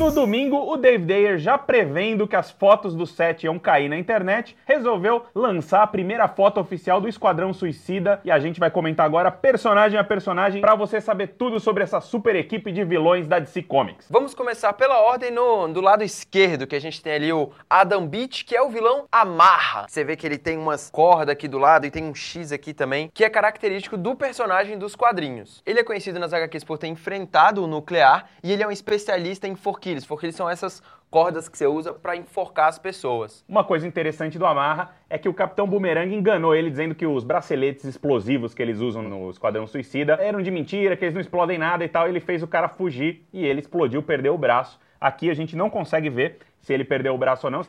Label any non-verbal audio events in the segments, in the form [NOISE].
No domingo, o Dave Dayer, já prevendo que as fotos do set iam cair na internet, resolveu lançar a primeira foto oficial do Esquadrão Suicida e a gente vai comentar agora personagem a personagem para você saber tudo sobre essa super equipe de vilões da DC Comics. Vamos começar pela ordem no, do lado esquerdo, que a gente tem ali o Adam Beach, que é o vilão Amarra. Você vê que ele tem umas cordas aqui do lado e tem um X aqui também, que é característico do personagem dos quadrinhos. Ele é conhecido nas HQs por ter enfrentado o nuclear e ele é um especialista em forquilhos. Forquilhos são essas cordas que você usa para enforcar as pessoas. Uma coisa interessante do Amarra é que o Capitão Boomerang enganou ele dizendo que os braceletes explosivos que eles usam no Esquadrão Suicida eram de mentira, que eles não explodem nada e tal. Ele fez o cara fugir e ele explodiu, perdeu o braço. Aqui a gente não consegue ver se ele perdeu o braço ou não.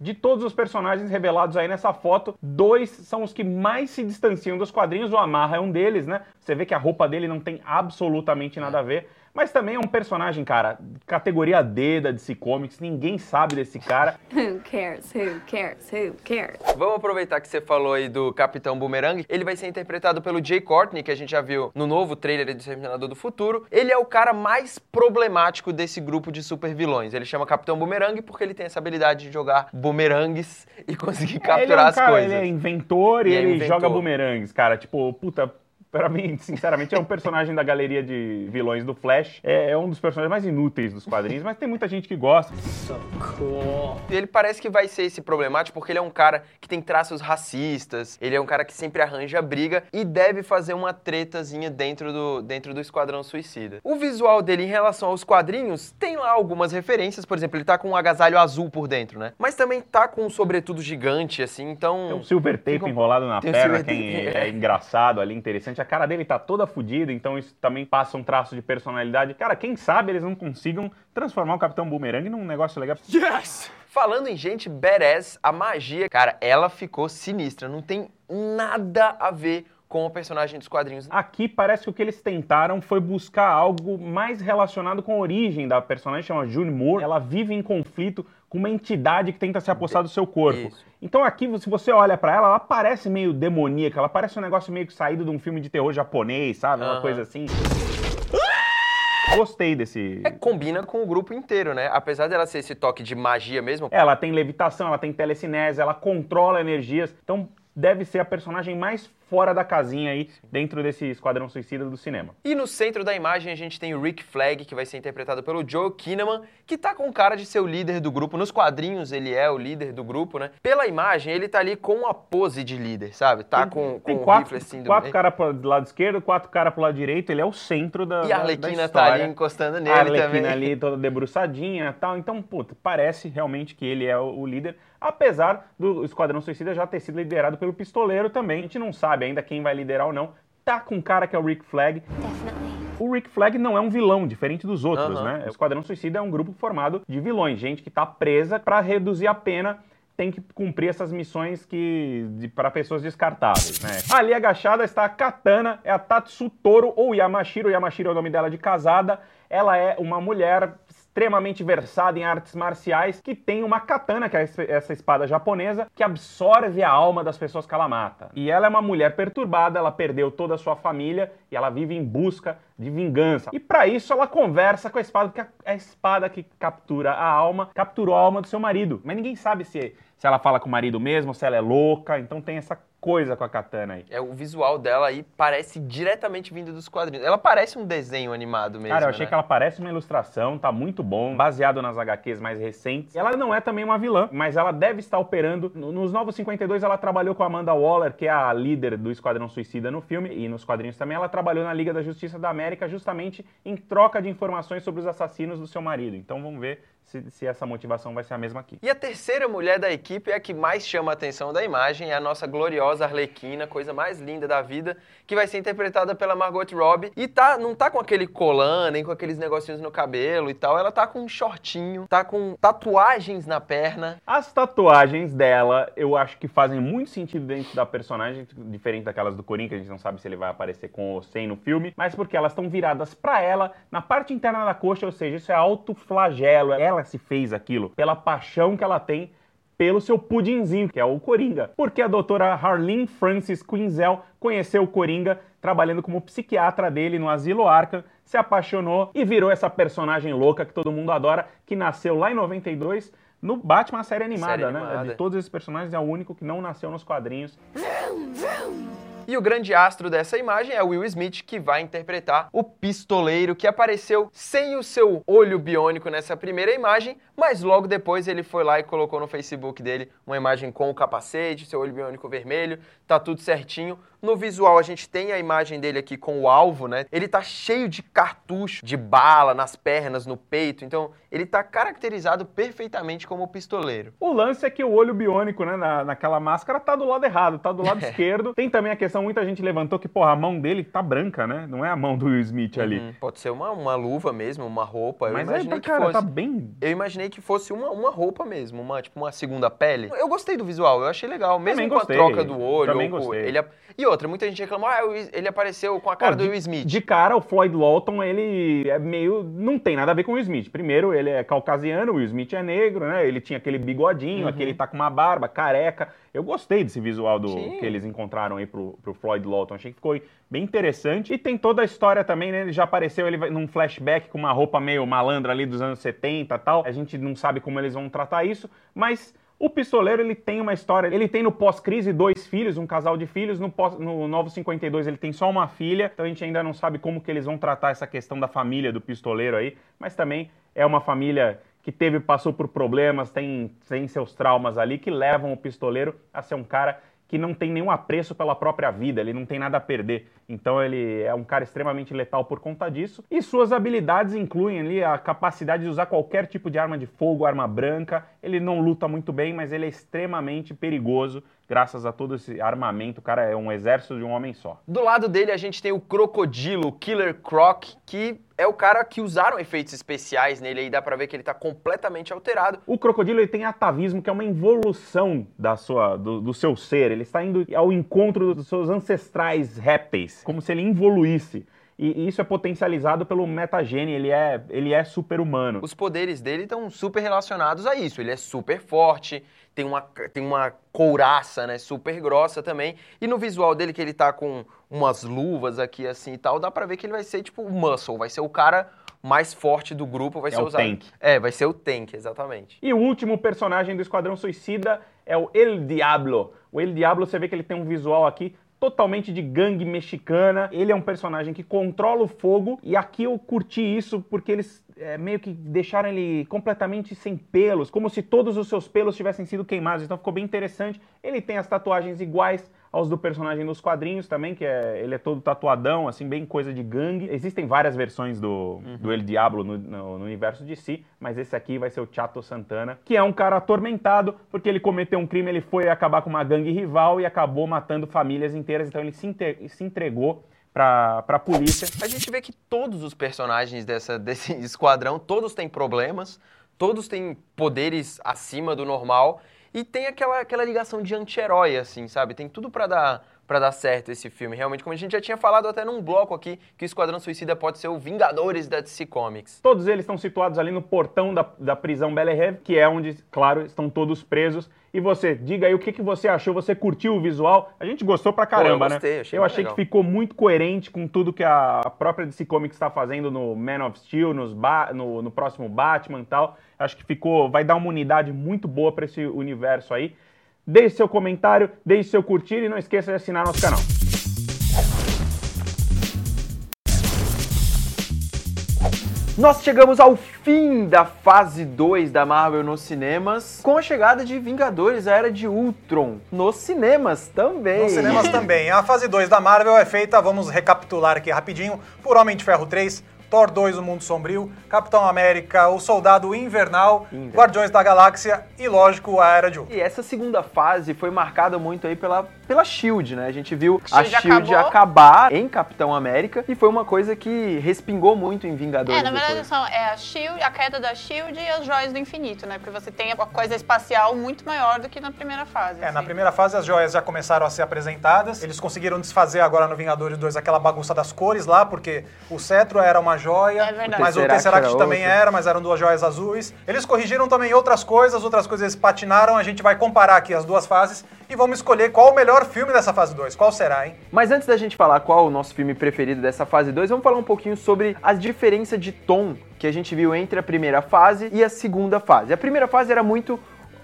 De todos os personagens revelados aí nessa foto, dois são os que mais se distanciam dos quadrinhos. O Amarra é um deles, né? Você vê que a roupa dele não tem absolutamente nada a ver. Mas também é um personagem, cara, categoria D da DC Comics, ninguém sabe desse cara. [LAUGHS] Who cares? Who cares? Who cares? Vamos aproveitar que você falou aí do Capitão Boomerang. Ele vai ser interpretado pelo Jay Courtney, que a gente já viu no novo trailer de Exterminador do Futuro. Ele é o cara mais problemático desse grupo de super vilões. Ele chama Capitão Boomerang porque ele tem essa habilidade de jogar bumerangues [LAUGHS] e conseguir capturar ele é um as cara, coisas. Ele é inventor e, é ele inventor. joga bumerangues, cara. Tipo, puta. Pra mim, sinceramente, é um personagem da galeria de vilões do Flash. É, é um dos personagens mais inúteis dos quadrinhos, mas tem muita gente que gosta. E ele parece que vai ser esse problemático porque ele é um cara que tem traços racistas, ele é um cara que sempre arranja briga e deve fazer uma tretazinha dentro do, dentro do Esquadrão Suicida. O visual dele em relação aos quadrinhos tem lá algumas referências, por exemplo, ele tá com um agasalho azul por dentro, né? Mas também tá com um sobretudo gigante, assim, então... Tem um silver tape enrolado na perna, quem tape, é [LAUGHS] é. engraçado ali, interessante. A cara dele tá toda fodida, então isso também passa um traço de personalidade. Cara, quem sabe eles não consigam transformar o Capitão Boomerang num negócio legal. Falando em gente badass, a magia, cara, ela ficou sinistra, não tem nada a ver com o personagem dos quadrinhos. Aqui parece que o que eles tentaram foi buscar algo mais relacionado com a origem da personagem, chama June Moore. Ela vive em conflito com uma entidade que tenta se apossar do seu corpo. Isso. Então aqui, se você olha pra ela, ela parece meio demoníaca, ela parece um negócio meio que saído de um filme de terror japonês, sabe? Uma Aham. coisa assim. Gostei desse. É, combina com o grupo inteiro, né? Apesar dela ser esse toque de magia mesmo, Ela tem levitação, ela tem telecinese, ela controla energias. Então deve ser a personagem mais fora da casinha aí dentro desse Esquadrão Suicida do cinema. E no centro da imagem a gente tem o Rick Flag, que vai ser interpretado pelo Joe Kinnaman, que tá com cara de ser o líder do grupo. Nos quadrinhos ele é o líder do grupo, né? Pela imagem, ele tá ali com uma pose de líder, sabe? Tá com, com Tem o quatro, rifle assim do quatro caras pro lado esquerdo, quatro caras pro lado direito, ele é o centro da E da- a da Arlequina tá história. ali encostando A nele Arlequina também. ali toda debruçadinha e tal. Então, puta, parece realmente que ele é o, o líder. Apesar do Esquadrão Suicida já ter sido liderado pelo Pistoleiro também. A gente não sabe ainda quem vai liderar ou não. Tá com um cara que é o Rick Flag. O Rick Flag não é um vilão, diferente dos outros, né? O Esquadrão Suicida é um grupo formado de vilões, gente que tá presa pra reduzir a pena, tem que cumprir essas missões que de, para pessoas descartáveis, né? Ali agachada está a Katana, é a Tatsu Toro ou Yamashiro, Yamashiro é o nome dela de casada. Ela é uma mulher extremamente versada em artes marciais que tem uma katana, que é essa espada japonesa, que absorve a alma das pessoas que ela mata. E ela é uma mulher perturbada, ela perdeu toda a sua família e ela vive em busca de vingança. E pra isso ela conversa com a espada, porque a, a espada que captura a alma, capturou a alma do seu marido. Mas ninguém sabe se, se ela fala com o marido mesmo, se ela é louca, então tem essa coisa com a katana aí. É, o visual dela aí parece diretamente vindo dos quadrinhos. Ela parece um desenho animado mesmo. Cara, eu achei né? que ela parece uma ilustração, tá muito bom, baseado nas HQs mais recentes. Ela não é também uma vilã, mas ela deve estar operando. no- Nos Novos 52, ela trabalhou com a Amanda Waller, que é a líder do Esquadrão Suicida no filme, e nos quadrinhos também. Ela trabalhou na Liga da Justiça da América justamente em troca de informações sobre os assassinos do seu marido. Então vamos ver se, se essa motivação vai ser a mesma aqui. E a terceira mulher da equipe é a que mais chama a atenção da imagem, é a nossa gloriosa Arlequina, coisa mais linda da vida, que vai ser interpretada pela Margot Robbie. E tá, não tá com aquele colan, nem com aqueles negocinhos no cabelo e tal, ela tá com um shortinho, tá com tatuagens na perna. As tatuagens dela, eu acho que fazem muito sentido dentro da personagem, diferente daquelas do que a gente não sabe se ele vai aparecer com ou sem no filme, mas porque elas estão viradas pra ela na parte interna da coxa, ou seja, isso é autoflagelo. Ela se fez aquilo pela paixão que ela tem pelo seu pudinzinho, que é o Coringa. Porque a doutora Harleen Francis Quinzel conheceu o Coringa trabalhando como psiquiatra dele no Asilo Arkham, se apaixonou e virou essa personagem louca que todo mundo adora, que nasceu lá em 92 no Batman série animada, Série né? animada. De todos esses personagens é o único que não nasceu nos quadrinhos. E o grande astro dessa imagem é Will Smith, que vai interpretar o pistoleiro que apareceu sem o seu olho biônico nessa primeira imagem, mas logo depois ele foi lá e colocou no Facebook dele uma imagem com o capacete, seu olho biônico vermelho, tá tudo certinho. No visual a gente tem a imagem dele aqui com o alvo, né? Ele tá cheio de cartucho, de bala nas pernas, no peito, então ele tá caracterizado perfeitamente como pistoleiro. O lance é que o olho biônico, né, na, naquela máscara, tá do lado errado, tá do lado [LAUGHS] esquerdo. Tem também a questão, muita gente levantou que, porra, a mão dele tá branca, né? Não é a mão do Will Smith ali. Hum, Pode ser uma, uma luva mesmo, uma roupa. Eu Mas é, imaginei que cara, fosse. tá bem Eu imaginei que fosse uma, uma roupa mesmo, uma, tipo uma segunda pele. Eu gostei do visual, eu achei legal. Mesmo Também com gostei, a troca do olho. também ou gostei. Ele, e outra, muita gente reclamou, ah, ele apareceu com a cara do de- Will Smith. De cara, o Floyd Lawton, ele é meio. não tem nada a ver com o Will Smith. Primeiro, ele é caucasiano, o Will Smith é negro, né? Ele tinha aquele bigodinho, aqui ele tá com uma barba, careca. Eu gostei desse visual do Sim. que eles encontraram aí pro, pro Floyd Lawton. Achei que ficou bem interessante. E tem toda a história também, né? Ele já apareceu ele num flashback com uma roupa meio malandra ali dos anos 70 e tal. A gente não sabe como eles vão tratar isso, mas. O pistoleiro ele tem uma história. Ele tem no pós-crise dois filhos, um casal de filhos. No, pós, no Novo 52 ele tem só uma filha. Então a gente ainda não sabe como que eles vão tratar essa questão da família do pistoleiro aí. Mas também é uma família que teve, passou por problemas, tem, tem seus traumas ali que levam o pistoleiro a ser um cara que não tem nenhum apreço pela própria vida, ele não tem nada a perder. Então ele é um cara extremamente letal por conta disso. E suas habilidades incluem ali a capacidade de usar qualquer tipo de arma de fogo, arma branca. Ele não luta muito bem, mas ele é extremamente perigoso graças a todo esse armamento. O cara é um exército de um homem só. Do lado dele a gente tem o Crocodilo, o Killer Croc, que é o cara que usaram efeitos especiais nele aí, dá pra ver que ele tá completamente alterado. O crocodilo ele tem atavismo, que é uma evolução da sua, do, do seu ser. Ele está indo ao encontro dos seus ancestrais répteis, como se ele evoluísse. E isso é potencializado pelo metagene, ele é, ele é super-humano. Os poderes dele estão super relacionados a isso. Ele é super forte, tem uma, tem uma couraça, né, super grossa também. E no visual dele, que ele tá com umas luvas aqui assim e tal, dá pra ver que ele vai ser tipo o Muscle, vai ser o cara mais forte do grupo, vai É ser o usado. tank. É, vai ser o tank, exatamente. E o último personagem do Esquadrão Suicida é o El Diablo. O El Diablo, você vê que ele tem um visual aqui totalmente de gangue mexicana. Ele é um personagem que controla o fogo e aqui eu curti isso porque eles é, meio que deixaram ele completamente sem pelos, como se todos os seus pelos tivessem sido queimados. Então ficou bem interessante. Ele tem as tatuagens iguais aos do personagem nos quadrinhos também, que é ele é todo tatuadão, assim, bem coisa de gangue. Existem várias versões do, do El Diablo no, no- no universo de si, mas esse aqui vai ser o Chato Santana, que é um cara atormentado, porque ele cometeu um crime, ele foi acabar com uma gangue rival e acabou matando famílias inteiras, então ele se, se entregou pra, pra polícia. A gente vê que todos os personagens dessa, [LAUGHS] desse esquadrão, todos têm problemas, todos têm poderes acima do normal e tem aquela, aquela ligação de anti-herói, assim, sabe? Tem tudo pra dar, pra dar certo esse filme. Realmente, como a gente já tinha falado até num bloco aqui, que o Esquadrão Suicida pode ser o Vingadores da DC Comics. Todos eles estão situados ali no portão da, da prisão Bel Air, que é onde, claro, estão todos presos. E você, diga aí o que, que você achou, você curtiu o visual? A gente gostou pra caramba, gostei, né? achei eu achei legal. que ficou muito coerente com tudo que a própria DC Comics está fazendo no Man of Steel, nos no, no próximo Batman e tal. Acho que ficou, vai dar uma unidade muito boa pra esse universo aí. Deixe seu comentário, deixe seu curtir e não esqueça de assinar nosso canal. Nós chegamos ao fim da fase 2 da Marvel nos cinemas, com a chegada de Vingadores, a Era de Ultron, nos cinemas também. Nos cinemas também. A fase 2 da Marvel é feita, vamos recapitular aqui rapidinho, por Homem de Ferro 3, Thor 2, O Mundo Sombrio, Capitão América, O Soldado Invernal, Invernal. Guardiões da Galáxia e, lógico, a Era de Ultron. E essa segunda fase foi marcada muito aí pela, pela SHIELD, né? A gente viu a SHIELD acabar em Capitão América e foi uma coisa que respingou muito em Vingadores É, na verdade depois. são é a Shield, a queda da Shield e as joias do infinito, né? Porque você tem uma coisa espacial muito maior do que na primeira fase. É, na assim. primeira fase as joias já começaram a ser apresentadas. Eles conseguiram desfazer agora no Vingadores 2 aquela bagunça das cores lá, porque o cetro era uma joia, É verdade. mas o Tesseract Tesseract era também outra. era, mas eram duas joias azuis. Eles corrigiram também outras coisas, outras coisas eles patinaram. A gente vai comparar aqui as duas fases e vamos escolher qual o melhor melhor filme dessa fase 2, qual será, hein? Mas antes da gente falar qual o nosso filme preferido dessa fase 2, vamos falar um pouquinho sobre as diferenças de tom que a gente viu entre a primeira fase e a segunda fase. A primeira fase era muito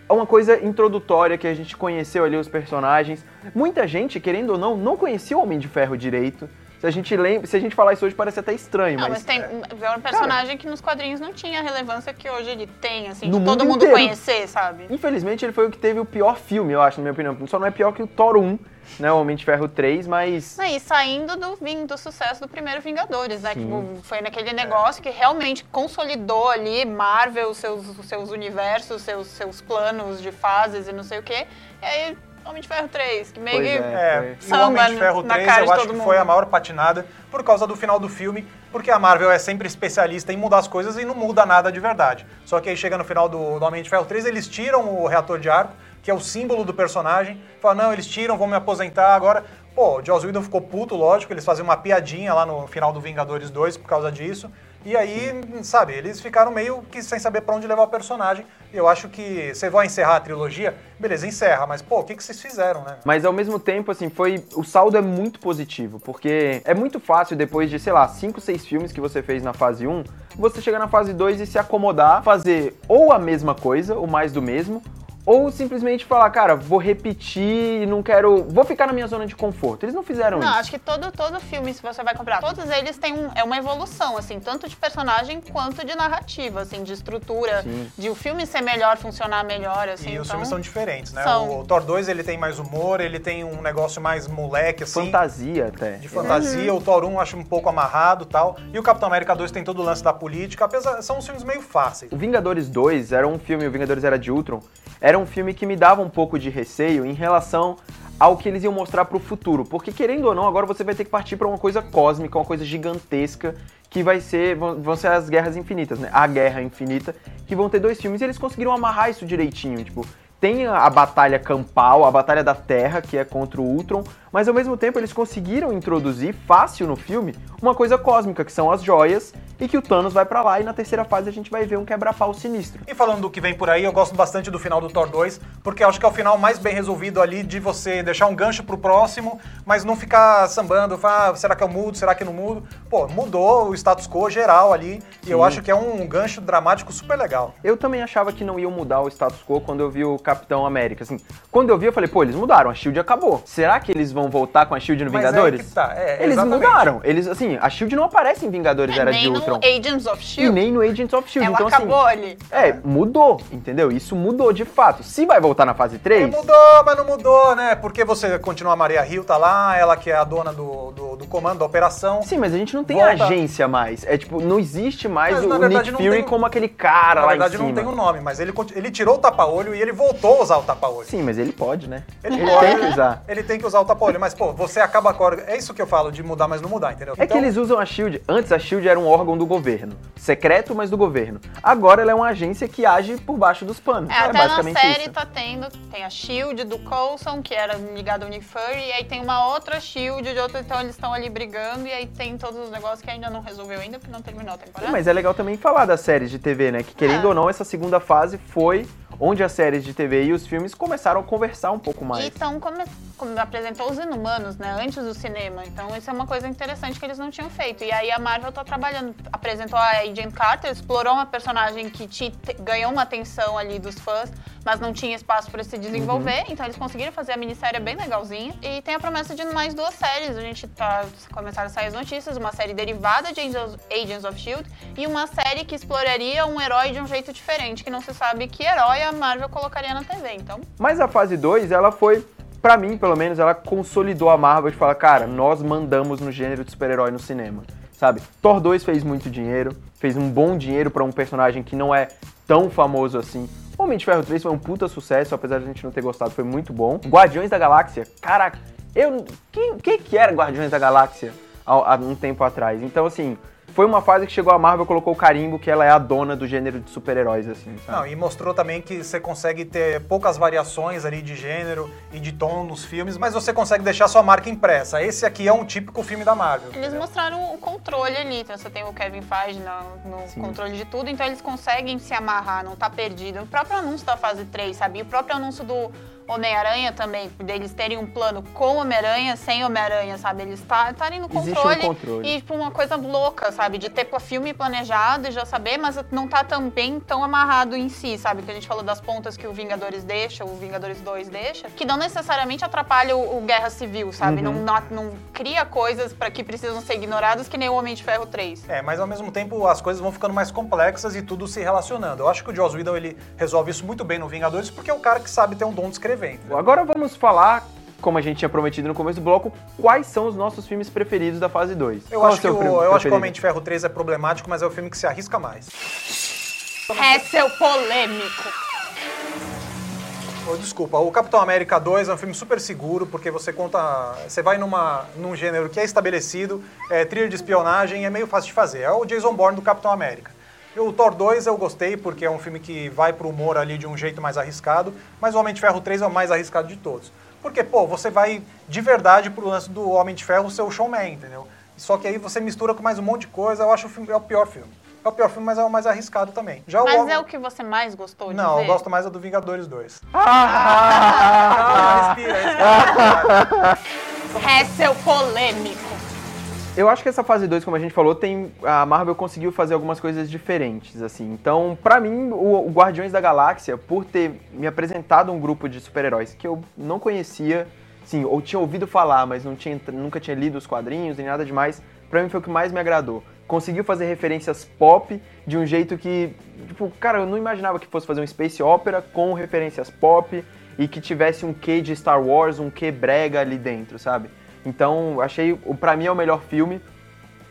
uma coisa introdutória que a gente conheceu ali os personagens. Muita gente, querendo ou não, não conhecia o Homem de Ferro direito. Se a gente lembra, se a gente falar isso hoje parece até estranho, Não, mas, mas, tem é um personagem que nos quadrinhos não tinha a relevância que hoje ele tem, assim, No de todo mundo mundo inteiro. conhecer, sabe? infelizmente ele foi o que teve o pior filme, eu acho, na minha opinião. Só não é pior que o Thor 1, né, o Homem de Ferro 3, mas Não, E saindo do, do sucesso do primeiro Vingadores, né? Tipo, foi naquele negócio que realmente consolidou ali Marvel, seus, seus universos, seus, seus planos de fases e não sei o quê. E aí, Homem de Ferro 3, que meio Pois que. é. É, e o Homem de Ferro na 3 cara eu acho que foi mundo. a maior patinada por causa do final do filme, porque a Marvel é sempre especialista em mudar as coisas e não muda nada de verdade. Só que aí chega no final do, do Homem de Ferro 3, eles tiram o reator de arco, que é o símbolo do personagem, fala, não, eles tiram, vão me aposentar agora. Pô, o Joss Whedon ficou puto, lógico, eles faziam uma piadinha lá no final do Vingadores 2 por causa disso. E aí, sabe, eles ficaram meio que sem saber pra onde levar o personagem. Eu acho que você vai encerrar a trilogia, beleza, encerra, mas pô, o que, que vocês fizeram, né? Mas ao mesmo tempo, assim, foi. O saldo é muito positivo, porque é muito fácil, depois de, sei lá, 5, 6 filmes que você fez na fase 1, você chegar na fase 2 e se acomodar, fazer ou a mesma coisa, ou mais do mesmo, ou simplesmente falar, cara, vou repetir e não quero. Vou ficar na minha zona de conforto. Eles não fizeram Não, isso. acho que todo, todo filme, se você vai comprar, todos eles têm um, é uma evolução, assim, tanto de personagem quanto de narrativa, assim, de estrutura, Sim. de o filme ser melhor, funcionar melhor, assim. E os então, filmes são diferentes, né? são. O Thor 2 ele tem mais humor, ele tem um negócio mais moleque, assim. Fantasia até. De fantasia, o Thor 1 eu acho um pouco amarrado e tal. E o Capitão América 2 tem todo o lance da política, apesar são uns filmes meio fáceis. O Vingadores 2 era um filme, o Vingadores Era de Ultron, era um filme que me dava um pouco de receio em relação ao que eles iam mostrar pro futuro. Porque, querendo ou não, agora você vai ter que partir pra uma coisa cósmica, uma coisa gigantesca, que vai ser, vão, ser as Guerras Infinitas, né? A Guerra Infinita, que vão ter dois filmes e eles conseguiram amarrar isso direitinho, tipo... Tem a batalha campal, a batalha da Terra, que é contra o Ultron, mas ao mesmo tempo eles conseguiram introduzir fácil no filme uma coisa cósmica, que são as joias, e que o Thanos vai pra lá e na terceira fase a gente vai ver um quebra-pau sinistro. E falando do que vem por aí, eu gosto bastante do final do Thor 2, porque acho que é o final mais bem resolvido ali de você deixar um gancho pro próximo, mas não ficar sambando, falar, ah, será que eu mudo, será que eu não mudo? Pô, mudou o status quo geral ali, e eu acho que é um gancho dramático super legal. Eu também achava que não iam mudar o status quo quando eu vi o Capitão América. Assim, quando eu vi, eu falei, pô, eles mudaram, a Shield acabou. Será que eles vão voltar com a Shield no Mas é Vingadores? que tá, é, eles exatamente. mudaram. Eles, assim, a Shield não aparece em Vingadores é, Era nem de no Ultron. Agents of E S.H.I.E.L.D. nem no Agents of Shield. Ela então, acabou assim. ali. É, mudou, entendeu? Isso mudou de fato. Se vai voltar na fase É, 3, mudou, mas não mudou, né? Porque você continua a Maria Hill, tá lá, ela que é a dona do, do, do comando da operação. Sim, mas a gente não tem Volta. agência mais. É tipo, não existe mais Mas, o na o verdade, Nick Fury tem- como aquele cara Na lá verdade, em cima. não tem um nome, mas ele, ele tirou o tapa-olho e ele voltou a usar o tapa-olho. Sim, mas ele pode, né? Ele Ele pode. tem que usar. Ele tem que usar o tapa-olho, mas, pô, você acaba agora. É isso que eu falo de mudar, mas não mudar, entendeu? É que eles usam a SHIELD. Antes a SHIELD era um órgão do governo. Secreto, mas do governo. Agora ela é uma agência que age por baixo dos panos. É, até na basicamente série isso. tá tendo, tem a Shield do Coulson, que era ligada ao Nick Fury, e aí tem uma outra Shield de outra, então eles estão ali brigando, e aí tem todos os negócios que ainda não resolveu ainda, porque não terminou a temporada. Mas é legal também falar das séries de TV, né? Que querendo É. ou não, essa segunda fase foi onde as séries de TV e os filmes começaram a conversar um pouco mais. E então, como, como apresentou os Inumanos, né, antes do cinema. Então, isso é uma coisa interessante que eles não tinham feito. E aí a Marvel tá trabalhando, apresentou a Agent Carter, explorou uma personagem que te- ganhou uma atenção ali dos fãs, mas não tinha espaço para se desenvolver. Então, eles conseguiram fazer a minissérie bem legalzinha. E tem a promessa de mais duas séries. A gente tá começaram a sair as notícias, uma série derivada de Agents, of Shield e uma série que exploraria um herói de um jeito diferente, que não se sabe que herói a Marvel colocaria na TV. Então, Mas a fase 2, ela foi, pra mim, pelo menos, ela consolidou a Marvel de falar, cara, nós mandamos no gênero de super-herói no cinema. Sabe? Thor 2 fez muito dinheiro, fez um bom dinheiro pra um personagem que não é tão famoso assim. Homem de Ferro 3 foi um puta sucesso, apesar de a gente não ter gostado, foi muito bom. Guardiões da Galáxia, caraca, eu. Quem, que era Guardiões da Galáxia há, há um tempo atrás? Então, assim, foi uma fase que chegou a Marvel colocou o carimbo que ela é a dona do gênero de super-heróis, assim, sabe? Não, e mostrou também que você consegue ter poucas variações ali de gênero e de tom nos filmes, mas você consegue deixar sua marca impressa. Esse aqui é um típico filme da Marvel. Eles mostraram o controle ali, então você tem o Kevin Feige no, no controle de tudo, então eles conseguem se amarrar, não tá perdido. O próprio anúncio da fase 3, sabe? E o próprio anúncio do Homem-Aranha também, deles terem um plano com Homem-Aranha, sem Homem-Aranha, sabe? Eles tá- estarem no Existe um controle, controle. e tipo uma coisa louca, sabe? De ter filme planejado e já saber, mas não tá também tão amarrado em si, sabe? Que a gente falou das pontas que o Vingadores deixa, o Vingadores 2 deixa, que não necessariamente atrapalha o, o Guerra Civil, sabe? Uhum. Não, não, não cria coisas para que precisam ser ignoradas que nem o Homem de Ferro 3. É, mas ao mesmo tempo as coisas vão ficando mais complexas e tudo se relacionando. Eu acho que o Joss Whedon ele resolve isso muito bem no Vingadores porque é um cara que sabe ter um dom de escrever. Entendeu? Agora vamos falar, como a gente tinha prometido no começo do bloco, quais são os nossos filmes preferidos da fase 2. Eu, Qual é acho, que o, filme eu acho que o? Homem de Ferro 3 é problemático, mas é o filme que se arrisca mais. É seu polêmico. Desculpa, o Capitão América 2 é um filme super seguro, porque você conta. Você vai numa, num gênero que é estabelecido, é trilha de espionagem, é meio fácil de fazer. É o Jason Bourne do Capitão América. E O Thor 2 eu gostei, porque é um filme que vai pro humor ali de um jeito mais arriscado, mas o Homem de Ferro 3 é o mais arriscado de todos. Porque, pô, você vai de verdade pro lance do Homem de Ferro ser o showman, entendeu? Só que aí você mistura com mais um monte de coisa, eu acho o filme é o pior filme. É o pior filme, mas é o mais arriscado também. Já Mas o é o que você mais gostou de Não, ver? eu gosto mais é do Vingadores 2. [LAUGHS] Ah! Ah, respira, respira. [LAUGHS] É seu polêmico. Eu acho que essa fase 2, como a gente falou, tem a Marvel conseguiu fazer algumas coisas diferentes, assim. Então, pra mim, o, o Guardiões da Galáxia, por ter me apresentado um grupo de super-heróis que eu não conhecia, sim, ou tinha ouvido falar, mas não tinha, nunca tinha lido os quadrinhos nem nada demais, pra mim foi o que mais me agradou. Conseguiu fazer referências pop de um jeito que, tipo, cara, eu não imaginava que fosse fazer um space opera com referências pop e que tivesse um quê de Star Wars, um quê brega ali dentro, sabe? Então, achei, o- pra mim é o melhor filme.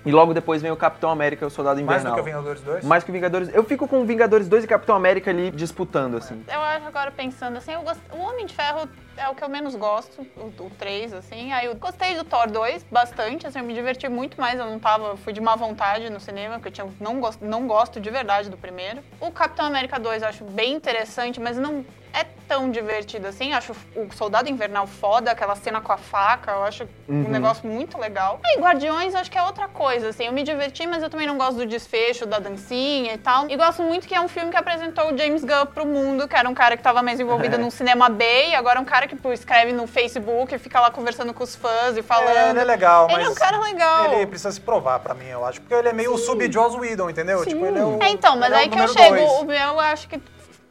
E logo depois vem o Capitão América e o Soldado Mais Invernal. do que o Vingadores 2? Mais que o Vingadores. Eu fico com o Vingadores 2 e Capitão América ali disputando, assim. Eu acho agora pensando assim, eu gost... o Homem de Ferro é o que eu menos gosto, o, o 3, assim. Aí eu gostei do Thor 2 bastante, assim, eu me diverti muito mais, eu não tava, fui de má vontade no cinema, porque eu tinha, não, gosto, não gosto de verdade do primeiro. O Capitão América 2 eu acho bem interessante, mas não é tão divertido assim. Acho o Soldado Invernal foda, aquela cena com a faca, eu acho Uhum. um negócio muito legal. Aí Guardiões acho que é outra coisa, assim. Eu me diverti, mas eu também não gosto do desfecho, da dancinha e tal. E gosto muito que é um filme que apresentou o James Gunn pro mundo, que era um cara que tava mais envolvido É. num cinema B, e agora é um cara que pô, escreve no Facebook e fica lá conversando com os fãs e falando. É, ele é legal, Ele mas é um cara legal. ele precisa se provar pra mim, eu acho. Porque ele é meio sub-Joss Whedon, entendeu? Tipo, ele é o, É, então, mas ele é aí que eu chego, dois. o meu, eu acho que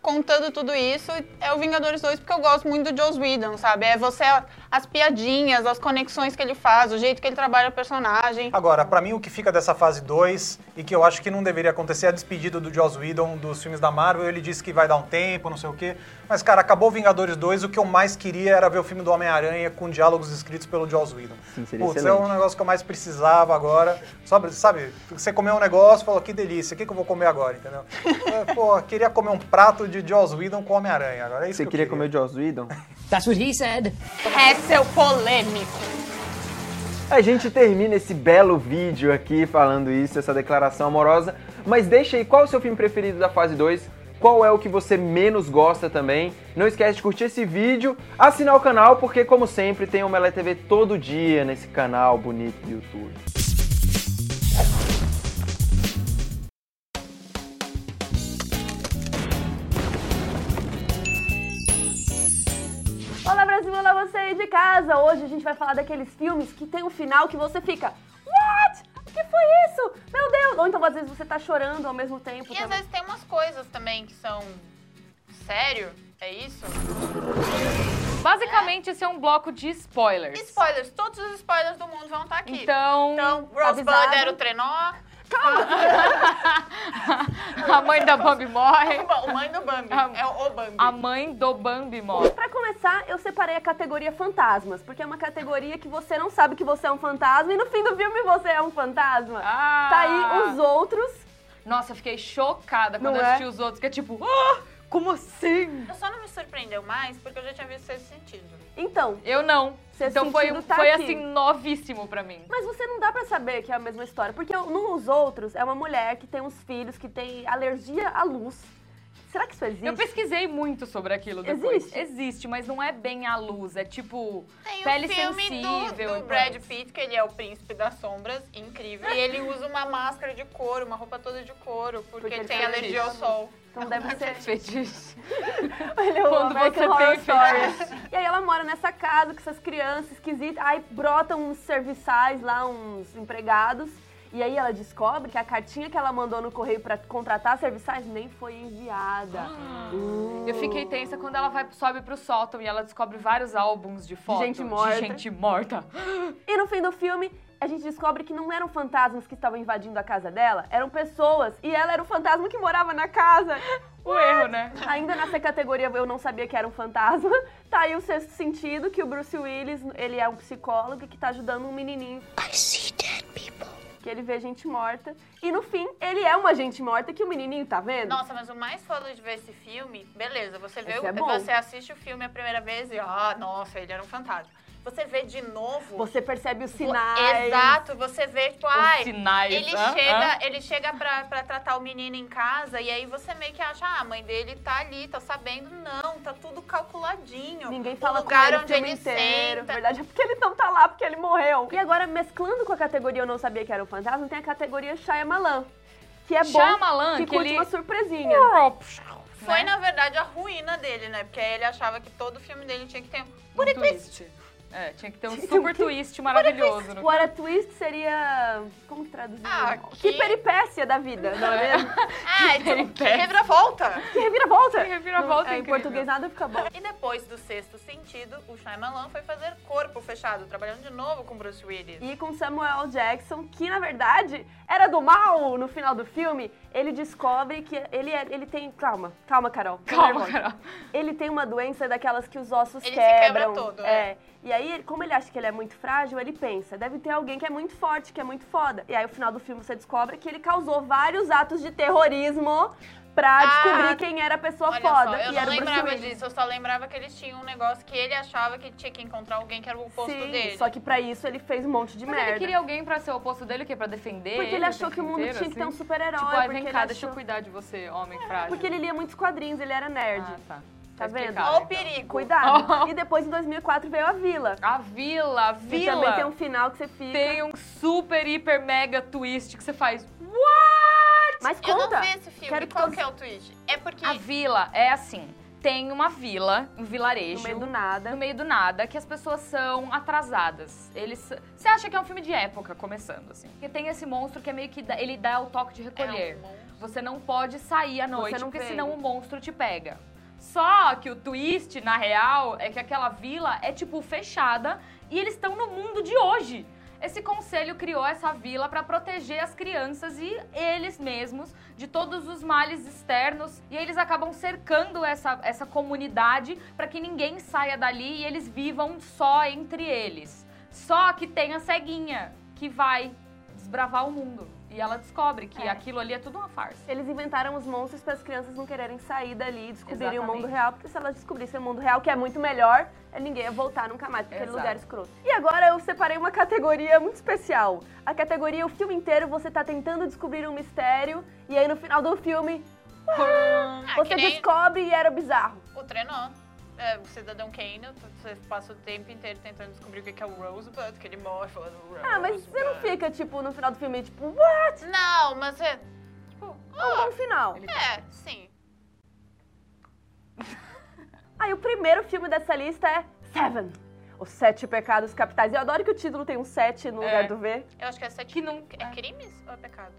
contando tudo isso, é o Vingadores 2, porque eu gosto muito do Joss Whedon, sabe? É você, as piadinhas, as conexões que ele faz, o jeito que ele trabalha o personagem. Agora, pra mim o que fica dessa fase 2 e que eu acho que não deveria acontecer é a despedida do Joss Whedon dos filmes da Marvel. Ele disse que vai dar um tempo, não sei o quê. Mas, cara, acabou Vingadores 2, o que eu mais queria era ver o filme do Homem-Aranha com diálogos escritos pelo Joss Whedon. Sim, seria Putz, é excelente. um negócio que eu mais precisava agora. Sabe, sabe você comeu um negócio, falou, que delícia, o que, que eu vou comer agora, entendeu? É, Pô, queria comer um prato de Joss Whedon com Homem-Aranha. Agora é isso Você que eu queria comer o Joss Whedon? That's what he said. É seu polêmico. A gente termina esse belo vídeo aqui falando isso, essa declaração amorosa. Mas deixa aí qual é o seu filme preferido da fase 2. Qual é o que você menos gosta também? Não esquece de curtir esse vídeo, assinar o canal, porque como sempre tem o Melé TV todo dia nesse canal bonito do YouTube. Aí de casa! Hoje a gente vai falar daqueles filmes que tem um final que você fica What? O que foi isso? Meu Deus! Ou então às vezes você tá chorando ao mesmo tempo. E às também. vezes tem umas coisas também que são. Sério? É isso? Basicamente, esse é um bloco de spoilers. Spoilers, todos os spoilers do mundo vão estar aqui. Então, Então, avisado. Rosebud era o trenó. [LAUGHS] a mãe da Bambi morre. O mãe do Bambi. A- É o Bambi. A mãe do Bambi morre. Pra começar, eu separei a categoria fantasmas, porque é uma categoria que você não sabe que você é um fantasma e no fim do filme você é um fantasma. Ah. Tá aí os outros. Nossa, eu fiquei chocada quando Não eu é? assisti os outros, que é tipo, ah, como assim? Eu só não me surpreendeu mais porque eu já tinha visto esse sentido. Então, Eu não. Sexto então foi, sentido tá foi aqui. assim, novíssimo pra mim. Mas você não dá pra saber que é a mesma história, porque nos outros é uma mulher que tem uns filhos que tem alergia à luz. Será que isso existe? Eu pesquisei muito sobre aquilo depois. Existe? Existe, mas não é bem a luz. É tipo Tem pele o filme sensível. do, do Brad. Pitt, que ele é o príncipe das sombras, incrível. E ele usa uma máscara de couro, uma roupa toda de couro, porque, Porque ele tem alergia ao sol. Então deve ser. Fetiche. [LAUGHS] Ele é o Quando você tem Story. E aí ela mora nessa casa com essas crianças esquisitas. Aí brotam uns serviçais lá, uns empregados. E aí ela descobre que a cartinha que ela mandou no correio pra contratar serviçais nem foi enviada. Uh. Eu fiquei tensa quando ela vai, sobe pro sótão e ela descobre vários álbuns de foto gente morta. de gente morta. E no fim do filme, a gente descobre que não eram fantasmas que estavam invadindo a casa dela, eram pessoas. E ela era o fantasma que morava na casa. O erro, né? Ainda nessa categoria eu não sabia que era um fantasma. [LAUGHS] Tá aí o sexto sentido, que o Bruce Willis, ele é um psicólogo que tá ajudando um menininho. Que ele vê gente morta. E no fim, ele é uma gente morta que o menininho tá vendo. Nossa, mas o mais foda de ver esse filme, beleza, você vê, o- é você assiste o filme a primeira vez e, ah, nossa, ele era um fantasma. Você vê de novo. Você percebe os sinais. Exato, você vê, tipo, ai, sinais, ele hã? chega, ele chega pra, pra tratar o menino em casa e aí você meio que acha, ah, a mãe dele tá ali, tá sabendo. Não, tá tudo calculadinho. Ninguém o fala com lugar ele o onde filme ele inteiro. Na verdade é porque ele não tá lá, porque ele morreu. E agora, mesclando com a categoria Eu Não Sabia Que Era um Fantasma, tem a categoria Shyamalan. Que é bom, Shyamalan, que que curte ele- uma surpresinha. Foi, né? na verdade, a ruína dele, né? Porque aí ele achava que todo filme dele tinha que ter um Um twist. É, tinha que ter um Tinha que super quê? twist maravilhoso. no What a Twist seria... Como que traduzir? Ah, que... que- peripécia da vida, não é mesmo? [LAUGHS] Ah, então, que peripécia. reviravolta! Que reviravolta! [LAUGHS] Que reviravolta Não, é, Em português nada fica bom. E depois do sexto sentido, o Shyamalan foi fazer Corpo Fechado, trabalhando de novo com Bruce Willis. E com Samuel Jackson, que na verdade era do mal no final do filme, ele descobre que ele, é, ele tem. Calma, calma, Carol. Calma. Carol. Ele tem uma doença daquelas que os ossos Ele se quebra quebram. todo, é. E aí, como ele acha que ele é muito frágil, ele pensa, deve ter alguém que é muito forte, que é muito foda. E aí, no final do filme, você descobre que ele causou vários atos de terrorismo pra Ah, descobrir quem era a pessoa Olha foda. só, eu e não era lembrava disso, eu só lembrava que eles tinham um negócio que ele achava que tinha que encontrar alguém que era o oposto Sim, dele. só que pra isso ele fez um monte de Mas merda. ele queria alguém pra ser o oposto dele, o quê? Pra defender Porque ele o achou que o mundo inteiro, tinha que ter um assim? super-herói. Tipo, porque vem ele cá, deixa eu achou- cuidar de você, homem frágil. Porque ele lia muitos quadrinhos, ele era nerd. Ah, tá. Tá vendo? Ó o então. perigo. Cuidado. [LAUGHS] E depois, em 2004, veio a Vila. A vila, a Que vila. também tem um final que você fica... tem um super, hiper, mega twist que você faz. What? Mas Eu conta. não vi esse filme, Quero que qual que é o twist? É porque... A vila é assim: tem uma vila, um vilarejo. No meio do nada. no meio do nada, que as pessoas são atrasadas. Eles. Você acha que é um filme de época, começando, assim. Porque tem esse monstro que é meio que. dá- Ele dá o toque de recolher. É um. Você não pode sair à noite, não porque vê senão o monstro te pega. Só que o twist, na real, é que aquela vila é, tipo, fechada e eles estão no mundo de hoje. Esse conselho criou essa vila para proteger as crianças e eles mesmos de todos os males externos. E eles acabam cercando essa, essa comunidade para que ninguém saia dali e eles vivam só entre eles. Só que tem a ceguinha que vai desbravar o mundo. E ela descobre que É. aquilo ali é tudo uma farsa. Eles inventaram os monstros para as crianças não quererem sair dali e descobrirem o Exatamente. mundo real, porque se elas descobrissem o mundo real, que é muito melhor, ninguém ia voltar nunca mais para aquele lugar escroto. E agora eu separei uma categoria muito especial. A categoria, o filme inteiro, você tá tentando descobrir um mistério, e aí no final do filme, Ah, você descobre e era bizarro. o Trenó. É, o Cidadão Kane, você passa o tempo inteiro tentando descobrir o que é o Rosebud, que ele morre falando Rosebud. Ah, mas você não fica, tipo, no final do filme, tipo, what? Não, mas é... Tipo, É um bom final. é, sim. [LAUGHS] Aí o primeiro filme dessa lista é Seven. Os Sete Pecados Capitais. Eu adoro que o título tem um sete no É. lugar do V. Eu acho que é sete... Que não- É crimes ou é pecados?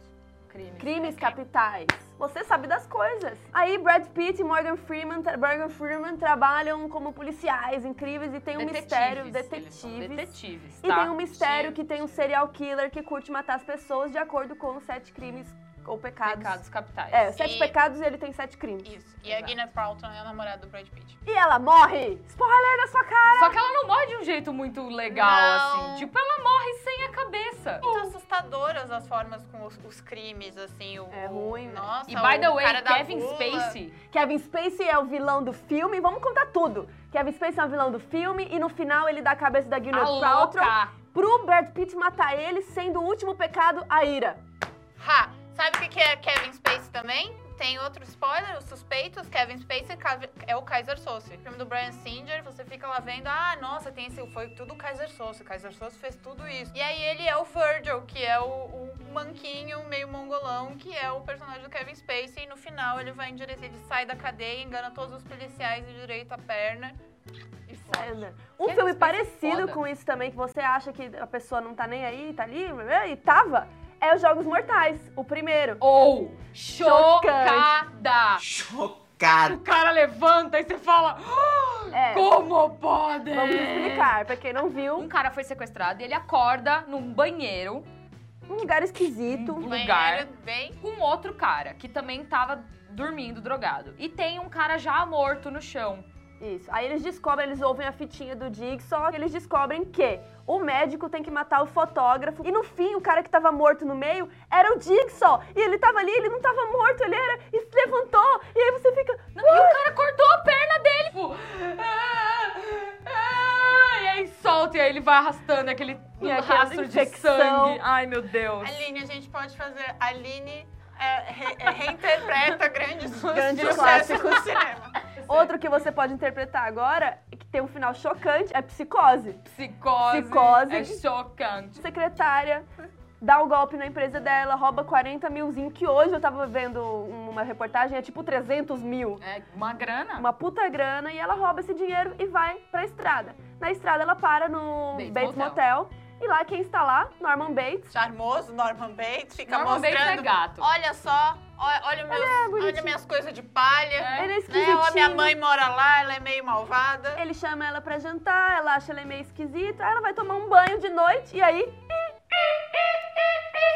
Crime. Crimes capitais. Você sabe das coisas. Aí Brad Pitt e Morgan Freeman, Morgan Freeman trabalham como policiais incríveis e tem um mistério, eles são detetives. Detetives, E tá? tem um mistério que tem um serial killer que curte matar as pessoas de acordo com os sete crimes ou pecados. Pecados capitais. É, sete E- pecados e ele tem sete crimes. Isso. E a Gwyneth Paltrow é a namorada do Brad Pitt. E ela morre! Spoiler na sua cara! Só que ela não morre de um jeito muito legal, Não. assim. Tipo, ela morre sem a cabeça. Muito assustadoras as formas com os, os crimes, assim. O, É ruim, né? Nossa, E, by the o way, Kevin. Spacey... Kevin Spacey é o vilão do filme. Vamos contar tudo. Kevin Spacey é o vilão do filme e no final ele dá a cabeça da Gwyneth Paltrow pro Brad Pitt matar ele, sendo o último pecado a ira. Ha! Sabe o que que é Kevin Spacey também? tem outro spoiler, os suspeitos, Kevin Spacey é o Kaiser Sose. O filme do Brian Singer, você fica lá vendo, ah, nossa, tem esse, foi tudo Kaiser Sose, Kaiser Sose fez tudo isso. E aí ele é o Virgil, que é o, o manquinho meio mongolão, que é o personagem do Kevin Spacey, e no final ele vai em direção, ele sai da cadeia, engana todos os policiais de direito à perna. E É, né? Um Que filme parecido foda. com isso também, que você acha que a pessoa não tá nem aí, tá ali, e tava, é os Jogos Mortais, o primeiro. Ou Chocante. chocada. Chocado. O cara levanta e você fala, "Ah, É. como pode? Vamos explicar, pra quem não viu, Um cara foi sequestrado e ele acorda num banheiro um lugar esquisito. Um lugar bem com outro cara que também tava dormindo drogado. E tem um cara já morto no chão. Isso. Aí eles descobrem, eles ouvem a fitinha do Jigsaw, e eles descobrem que o médico tem que matar o fotógrafo. E no fim, o cara que tava morto no meio era o Jigsaw. E ele tava ali, ele não tava morto, ele era. E se levantou. E aí você fica. Não, e o cara cortou a perna dele, tipo. "Ah, ah", e aí solta, e aí ele vai arrastando aquele E aquela rastro de sangue. Ai, meu Deus. Aline, a gente pode fazer. Aline é, re- é, reinterpreta grandes, [LAUGHS] Grandes clássicos. do cinema. Outro que você pode interpretar agora, que tem um final chocante, é Psicose. Psicose. Psicose. É chocante. secretária dá um golpe na empresa dela, rouba 40 milzinho, que hoje eu tava vendo uma reportagem, é tipo 300 mil. É uma grana. Uma puta grana, e ela rouba esse dinheiro e vai pra estrada. Na estrada ela para no Bates Bates, Motel. Motel. E lá quem está lá? Norman Bates. Charmoso, Norman Bates, fica Norman Bates mostrando. é gato. Olha só, olha, olha, meus, olha minhas coisas de palha. É. Ele é Né? Ó, esquisitinho. minha mãe mora lá, ela é meio malvada. Ele chama ela pra jantar, ela acha ela meio esquisita, aí ela vai tomar um banho de noite, e aí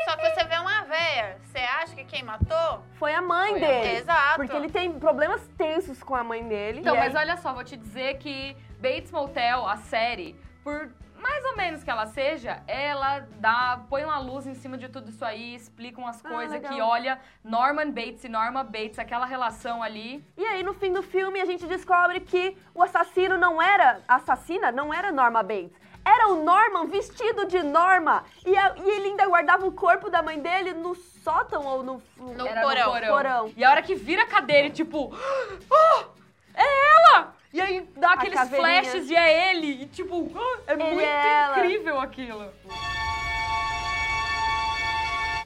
Só que você vê uma véia, você acha que quem matou? foi a mãe Foi a dele. mãe. Exato. Porque ele tem problemas tensos com a mãe dele. Então, mas aí- olha só, vou te dizer que Bates Motel, a série, por mais ou menos que ela seja, ela dá, põe uma luz em cima de tudo isso aí, explica umas Ah, coisas legal. que, olha, Norman Bates e Norma Bates, aquela relação ali. E aí, no fim do filme, a gente descobre que o assassino não era. A assassina não era Norma Bates. Era o Norman vestido de Norma. E, a- e ele ainda guardava o corpo da mãe dele no sótão ou no. No Era porão. no porão. E a hora que vira a cadeira e tipo, [GASPS] "Ah, é ela! E aí dá aqueles flashes e é ele. E tipo, [GASPS] é Ele muito é incrível aquilo.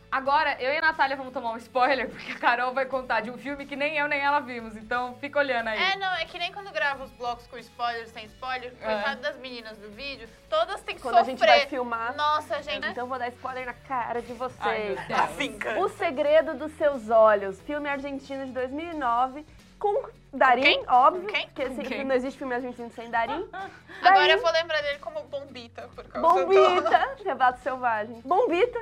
Agora, eu e a Natália vamos tomar um spoiler, [LAUGHS] porque a Carol vai contar de um filme que nem eu nem ela vimos. Então fica olhando aí. É, não, é que nem quando grava os blocos com spoiler, sem spoiler, coitado das meninas do vídeo, todas têm que Quando a sofrer. gente vai filmar. Nossa, gente. Então eu vou dar spoiler na cara de Ai, vocês. Deus. A vingança. O Segredo dos Seus Olhos, filme argentino de 2009, com Darim, quem? óbvio, quem? porque quem? não existe filme argentino sem [LAUGHS] Darim. Agora eu vou lembrar dele como Bombita, por causa do... [LAUGHS] Bombita, Rebato Selvagem. Bombita,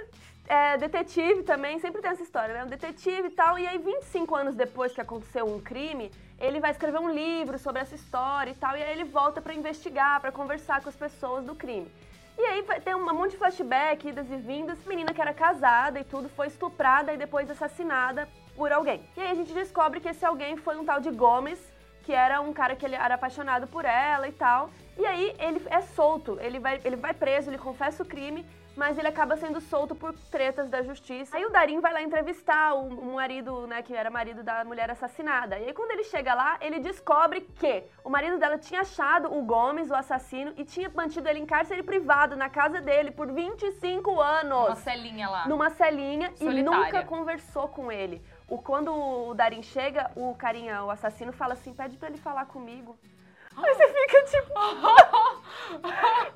é, detetive também, sempre tem essa história, né? Um detetive e tal. E aí, 25 anos depois que aconteceu um crime, ele vai escrever um livro sobre essa história e tal. E aí ele volta pra investigar, pra conversar com as pessoas do crime. E aí ter um monte de flashback, idas e vindas. Menina que era casada e tudo, foi estuprada e depois assassinada por alguém. E aí a gente descobre que esse alguém foi um tal de Gomes, que era um cara que ele era apaixonado por ela e tal. E aí ele é solto, ele vai, ele vai preso, ele confessa o crime, mas ele acaba sendo solto por tretas da justiça. Aí o Darim vai lá entrevistar o, o marido, né, que era marido da mulher assassinada. E aí quando ele chega lá, ele descobre que o marido dela tinha achado o Gomes, o assassino, e tinha mantido ele em cárcere privado na casa dele por 25 anos Uma celinha lá. numa celinha e Solitária. nunca conversou com ele. O, quando o Darim chega, o carinha, o assassino, fala assim: pede pra ele falar comigo. Aí você fica tipo.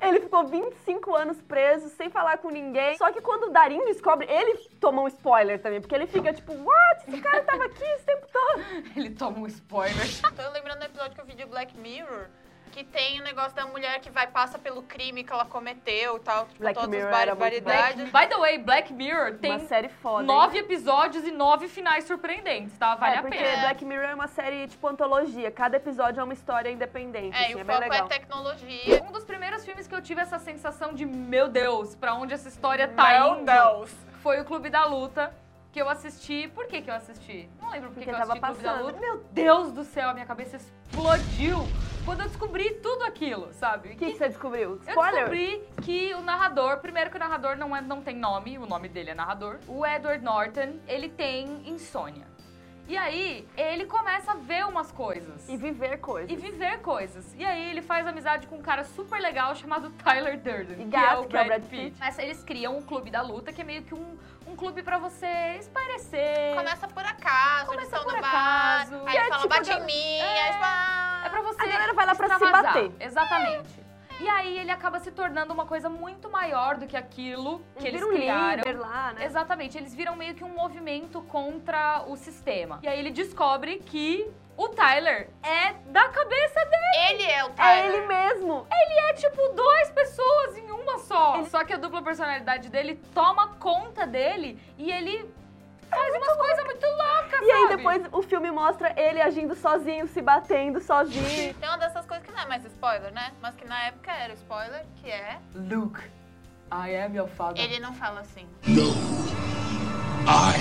[LAUGHS] ele ficou 25 anos preso, sem falar com ninguém. Só que quando o Darim descobre, ele toma um spoiler também, porque ele fica tipo: what? Esse cara tava aqui esse tempo todo. Ele toma um spoiler. Tô lembrando do episódio que eu vi de Black Mirror, que tem o negócio da mulher que vai passa pelo crime que ela cometeu e tal, tipo, Black todas Mirror as barbaridades. By the way, Black Mirror tem Uma série foda. hein? nove episódios e nove finais surpreendentes, tá? Vale é, a porque pena. Black Mirror é uma série tipo antologia. Cada episódio é uma história independente. É, assim, e o é foco é legal. tecnologia. Um dos primeiros filmes que eu tive essa sensação de, meu Deus, pra onde essa história tá Meu indo, Deus. foi o Clube da Luta, que eu assisti. Por que que eu assisti? Não lembro por que Porque que eu tava assisti Clube da passando. Luta. Meu Deus do céu, a minha cabeça explodiu quando eu descobri tudo aquilo, sabe? O que, que você descobriu? Eu Spoiler? descobri que o narrador, primeiro que o narrador não, é, não tem nome, o nome dele é narrador. O Edward Norton, ele tem insônia. E aí, ele começa a ver umas coisas. E viver coisas. E viver coisas. E aí ele faz amizade com um cara super legal chamado Tyler Durden. E que, gato, é o que é o Brad Pitt. Pitt. Mas eles criam um clube da luta, que é meio que um, um clube pra você espairecer. Começa por acaso, Começa eles por no acaso. bar, aí é eles falam, tipo bate em mim, É. aí tipo, ah, É pra você A galera vai lá pra se bater. Exatamente. E aí ele acaba se tornando uma coisa muito maior do que aquilo que eles Vira um criaram. líder lá, né? Exatamente, eles viram meio que um movimento contra o sistema. E aí ele descobre que o Tyler é da cabeça dele. ele é o É Tyler. ele mesmo. Ele é tipo duas pessoas em uma só. Só que a dupla personalidade dele toma conta dele e ele faz umas coisas muito loucas, E aí sabe? depois o filme mostra ele agindo sozinho, se batendo sozinho. [LAUGHS] Tem uma dessas coisas que não é mais spoiler, né? Mas que na época era spoiler, que é... Luke, I am your father. Ele não fala assim. I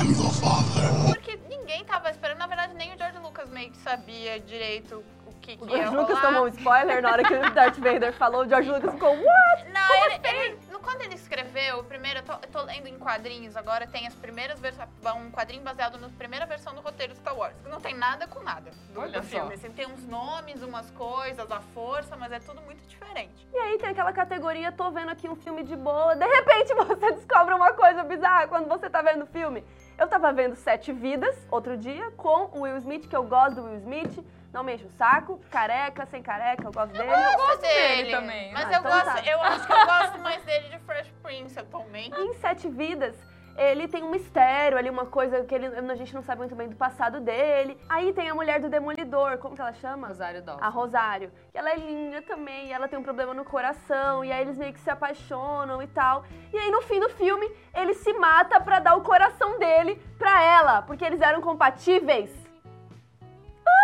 am your father. Porque ninguém tava esperando, na verdade nem o George Lucas meio que sabia direito o que, que O ia George Lucas rolar. tomou um spoiler na hora que o [LAUGHS] Darth Vader falou. O George Lucas ficou, what? Não, ele, ele- no- quando ele escreveu, o primeiro, eu tô, eu tô lendo em quadrinhos agora, tem as primeiras versões, um quadrinho baseado na primeira versão do roteiro Star Wars, que não tem nada com nada do, Olha do só. filme. Assim, tem uns nomes, umas coisas, a força, mas é tudo muito diferente. E aí tem aquela categoria, tô vendo aqui um filme de boa, de repente [LAUGHS] você descobre uma coisa bizarra quando você tá vendo o filme. Eu tava vendo Sete Vidas, outro dia, com o Will Smith, que eu gosto do Will Smith, não me enche o saco, careca, sem careca, eu gosto dele. Eu gosto dele também. Mas Ah, eu então gosto, tá. eu acho que eu gosto mais dele de Fresh Prince atualmente. Em Sete Vidas, ele tem um mistério ali, uma coisa que ele- a gente não sabe muito bem do passado dele. Aí tem a mulher do Demolidor, como que ela chama? Rosário Dawson. A Rosário. Que ela é linda também, ela tem um problema no coração, e aí eles meio que se apaixonam e tal. E aí no fim do filme, ele se mata pra dar o coração dele pra ela, porque eles eram compatíveis.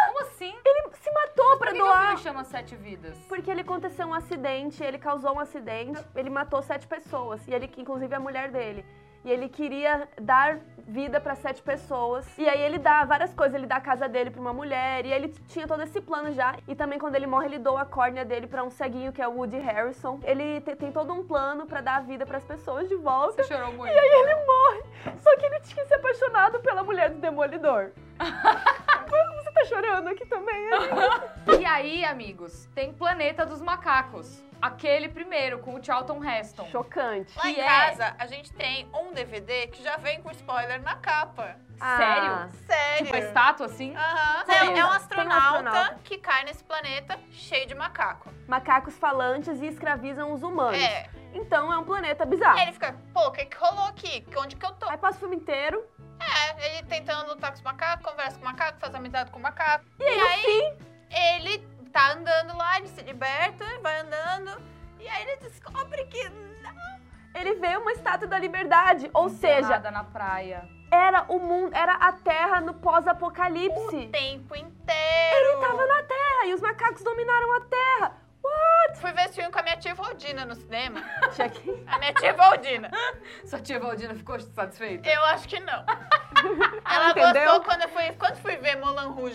Como assim? Ele se matou pra Por que, que doar. filme chama Sete Vidas? Porque ele aconteceu um acidente, ele causou um acidente, ele matou sete pessoas, e ele, inclusive a mulher dele. E ele queria dar vida pra sete pessoas. E aí ele dá várias coisas, ele dá a casa dele pra uma mulher, e ele tinha todo esse plano já. E também quando ele morre, ele doa a córnea dele pra um ceguinho que é o Woody Harrison. Ele te- tem todo um plano pra dar a vida pras pessoas de volta. Você chorou muito. E aí ele morre. Só que ele tinha se apaixonado pela mulher do Demolidor. [LAUGHS] Você tá chorando aqui também, amiga? E aí, amigos, tem Planeta dos Macacos. Aquele primeiro, com o Charlton Heston. Chocante. Lá em Que é? casa, a gente tem um DVD que já vem com spoiler na capa. Ah. Sério? Sério. Tipo, a estátua assim? Aham. Sério? É, é um astronauta, astronauta. que cai nesse planeta cheio de macaco. Macacos falantes e escravizam os humanos. É. Então é um planeta bizarro. Aí ele fica, pô, o que, que rolou aqui? Onde que eu tô? Aí passa o filme inteiro. É, ele tentando lutar com os macacos, conversa com o macaco, faz amizade com o macaco. E aí, no fim, Ele tá andando lá, ele se liberta, vai andando. E aí ele descobre que não. ele vê uma estátua da liberdade. Ou seja, Nada na praia. era o mundo, era a Terra no pós-apocalipse. O tempo inteiro. Ele tava na Terra e os macacos dominaram a Terra. What? Fui ver esse filme com a minha tia Valdina no cinema. [LAUGHS] Tinha que- A minha tia Valdina. Sua tia Valdina ficou satisfeita? Eu acho que não. [LAUGHS] Ela entendeu? gostou quando eu fui, quando fui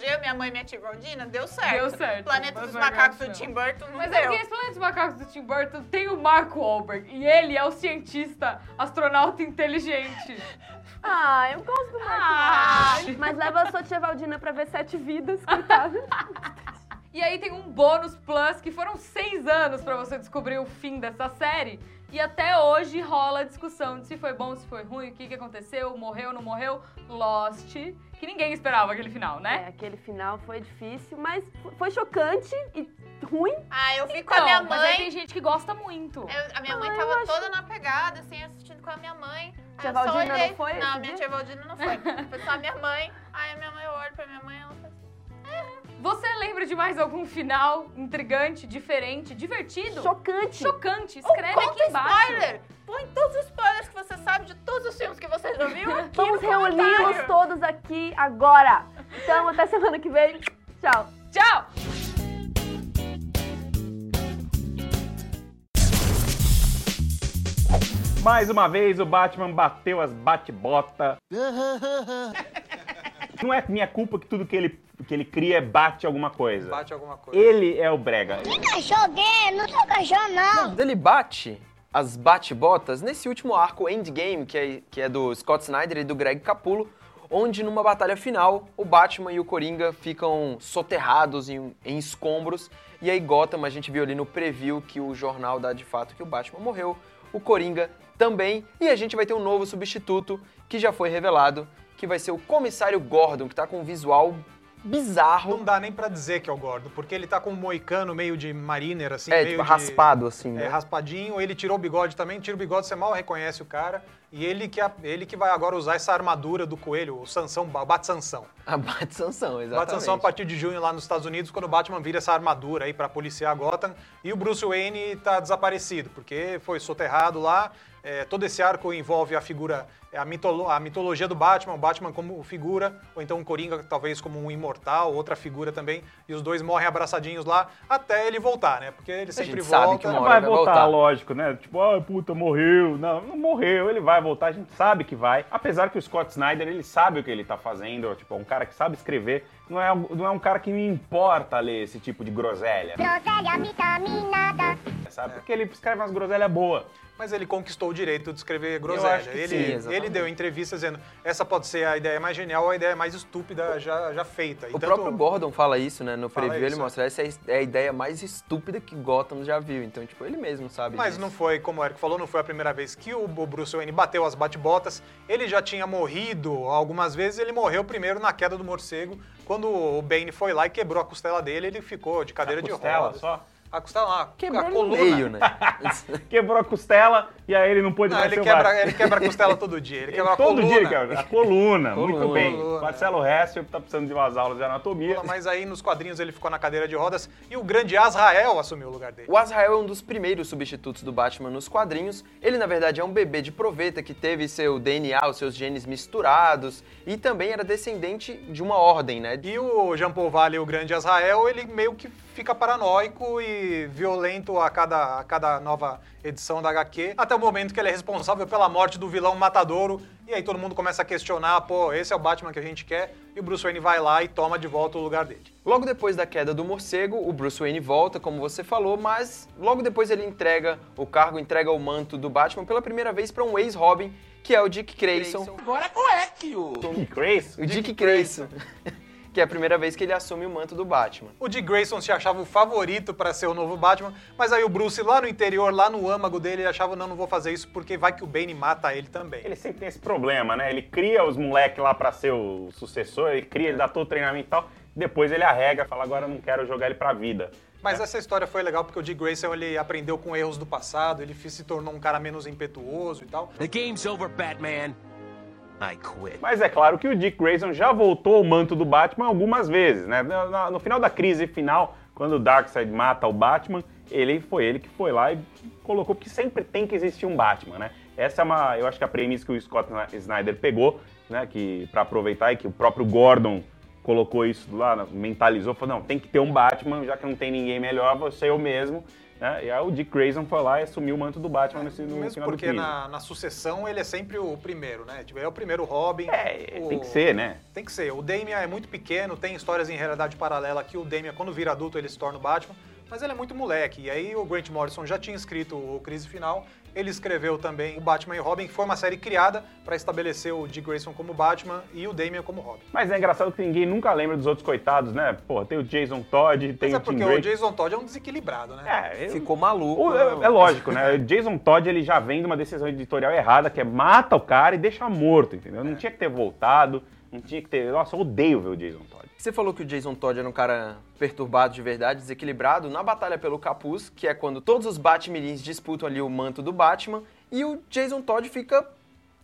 eu, minha mãe e minha tia Valdina, deu certo. Deu certo. Planeta dos Macacos do. Tim Burton não Mas é deu. porque esse Planeta dos Macacos do Tim Burton tem o Mark Wahlberg. E ele é o cientista, astronauta inteligente. [LAUGHS] Ah, eu gosto do Mark Ah. Wahlberg. Mas leva a sua tia Valdina pra ver Sete Vidas, coitada. [LAUGHS] E aí tem um bônus plus que foram seis anos pra você descobrir o fim dessa série. E até hoje rola a discussão de se foi bom, se foi ruim, o que, que aconteceu, morreu, não morreu. Lost, que ninguém esperava aquele final, É, né? aquele final foi difícil, mas foi chocante e ruim. Ah, eu vi com a minha Então, mas aí mãe. tem gente que gosta muito. Eu- a minha mãe Ah, tava acho- toda na pegada, assim, assistindo com a minha mãe. Tia Valdina olhei. não foi Não, minha dia? tia Valdina não foi. [LAUGHS] Foi só a minha mãe. Aí a minha mãe, eu olho pra minha mãe e ela Você lembra de mais algum final intrigante, diferente, divertido? Chocante. Chocante. Escreve aqui Conta embaixo. spoiler! Põe todos os spoilers que você sabe de todos os filmes que você já viu aqui Vamos reuni-los todos aqui agora. Então, até semana que vem. Tchau. Tchau! Mais uma vez o Batman bateu as bate-bota. [LAUGHS] Não é minha culpa que tudo que ele, que ele cria é bate alguma coisa. Bate alguma coisa. Ele é o brega. Cachorro gay, não sou cachorro não. Mas ele bate as bate-botas nesse último arco Endgame, que é, que é do Scott Snyder e do Greg Capullo, onde numa batalha final, o Batman e o Coringa ficam soterrados em, em escombros, e aí Gotham, a gente viu ali no preview que o jornal dá de fato que o Batman morreu, o Coringa também, e a gente vai ter um novo substituto que já foi revelado, que vai ser o Comissário Gordon, que tá com um visual bizarro. Não dá nem pra dizer que é o Gordon, porque ele tá com um moicano meio de mariner, assim, É, meio tipo, de- raspado, assim, né? É, raspadinho, ele tirou o bigode também, tira o bigode, você mal reconhece o cara. E ele que, a- ele que vai agora usar essa armadura do coelho, o Sansão, o Bat-Sansão. A Bat-Sansão, exatamente. Bat-Sansão a partir de junho lá nos Estados Unidos, quando o Batman vira essa armadura aí pra policiar Gotham. E o Bruce Wayne tá desaparecido, porque foi soterrado lá. É, todo esse arco envolve a figura, é, a, mitolo- a mitologia do Batman, o Batman como figura, ou então um Coringa talvez como um imortal, outra figura também. E os dois morrem abraçadinhos lá até ele voltar, né? Porque ele sempre gente sabe volta. que uma Não hora vai vai voltar, voltar. lógico, né? Tipo, ah, puta, morreu. Não, não morreu, ele vai voltar, a gente sabe que vai. Apesar que o Scott Snyder, ele sabe o que ele tá fazendo, tipo, é um cara que sabe escrever, não é, não é um cara que me importa ler esse tipo de groselha, Groselha vitaminada. Sabe? Porque ele escreve umas groselhas boas. Mas ele conquistou o direito de escrever acho groselha. que Ele, sim, ele deu entrevista dizendo essa pode ser a ideia mais genial ou a ideia mais estúpida já, já feita. E O tanto- próprio Gordon fala isso, né? No preview ele isso, mostra essa é a ideia mais estúpida que Gotham já viu. Então, tipo, ele mesmo sabe Mas disso. não foi, como o Eric falou, não foi a primeira vez que o Bruce Wayne bateu as bate-botas. Ele já tinha morrido algumas vezes, ele morreu primeiro na queda do morcego. Quando o Bane foi lá e quebrou a costela dele, ele ficou de cadeira A de costela rodas. só? A costela, não, a, Quebrou a coluna. meio, né? [LAUGHS] Quebrou a costela e aí ele não pôde Não, mais ele ser o Batman. quebra, ele quebra a costela todo dia. Ele quebra a Todo coluna. dia ele quebra. A coluna, muito Coluna. bem. Coluna. Marcelo Hessel tá precisando de umas aulas de anatomia. Mas aí nos quadrinhos ele ficou na cadeira de rodas e o grande Azrael assumiu o lugar dele. O Azrael é um dos primeiros substitutos do Batman nos quadrinhos. Ele, na verdade, é um bebê de proveta que teve seu DNA, os seus genes misturados e também era descendente de uma ordem, né? E o Jean Paul Valley, o grande Azrael, ele meio que fica paranoico e violento a cada, a cada nova edição da HQ, até o momento que ele é responsável pela morte do vilão Matadouro, e aí todo mundo começa a questionar, pô, esse é o Batman que a gente quer, e o Bruce Wayne vai lá e toma de volta o lugar dele. Logo depois da queda do morcego, o Bruce Wayne volta, como você falou, mas logo depois ele entrega o cargo, entrega o manto do Batman pela primeira vez para um ex-Robin, que é o Dick Grayson. Agora qual é que o... Que crazy. O Dick Grayson. [LAUGHS] que é a primeira vez que ele assume o manto do Batman. O Dick Grayson se achava o favorito para ser o novo Batman, mas aí o Bruce lá no interior, lá no âmago dele, ele achava, não, não vou fazer isso porque vai que o Bane mata ele também. Ele sempre tem esse problema, né? Ele cria os moleques lá pra ser o sucessor, ele cria, ele dá todo o treinamento e tal, depois ele arrega, fala, agora eu não quero jogar ele pra vida. Mas essa história foi legal porque o Dick Grayson ele aprendeu com erros do passado, ele se tornou um cara menos impetuoso e tal. The game's over, Batman. I quit. Mas é claro que o Dick Grayson já voltou ao manto do Batman algumas vezes, né? No, final da crise final, quando o Darkseid mata o Batman, ele foi ele que foi lá e colocou porque sempre tem que existir um Batman, né? Essa é uma, eu acho que a premissa que o Scott Snyder pegou, né, que para aproveitar e que o próprio Gordon colocou isso lá, mentalizou, falou, não, tem que ter um Batman, já que não tem ninguém melhor, vou ser eu mesmo. Né? E aí o Dick Grayson foi lá e assumiu o manto do Batman nesse, no Mesmo final do porque crime. na, na sucessão ele é sempre o primeiro, né? Tipo, é o primeiro Robin. É, o- tem que ser, né? Tem que ser. O Damian é muito pequeno, tem histórias em realidade paralela que o Damian, quando vira adulto, ele se torna o Batman, mas ele é muito moleque. E aí o Grant Morrison já tinha escrito o Crise Final, ele escreveu também o Batman e Robin, que foi uma série criada para estabelecer o Dick Grayson como Batman e o Damian como Robin. Mas é engraçado que ninguém nunca lembra dos outros coitados, né? Pô, tem o Jason Todd, tem Mas é o Tim porque o Drake. Jason Todd é um desequilibrado, né? É, eu- Ficou maluco. o- é, é lógico, né? O Jason Todd ele já vem de uma decisão editorial errada, que é mata o cara e deixa morto, entendeu? Não tinha que ter voltado, não tinha que ter. Nossa, eu odeio ver o Jason Todd. Você falou que o Jason Todd era um cara perturbado de verdade, desequilibrado. Na batalha pelo capuz, que é quando todos os Batmirins disputam ali o manto do Batman, e o Jason Todd fica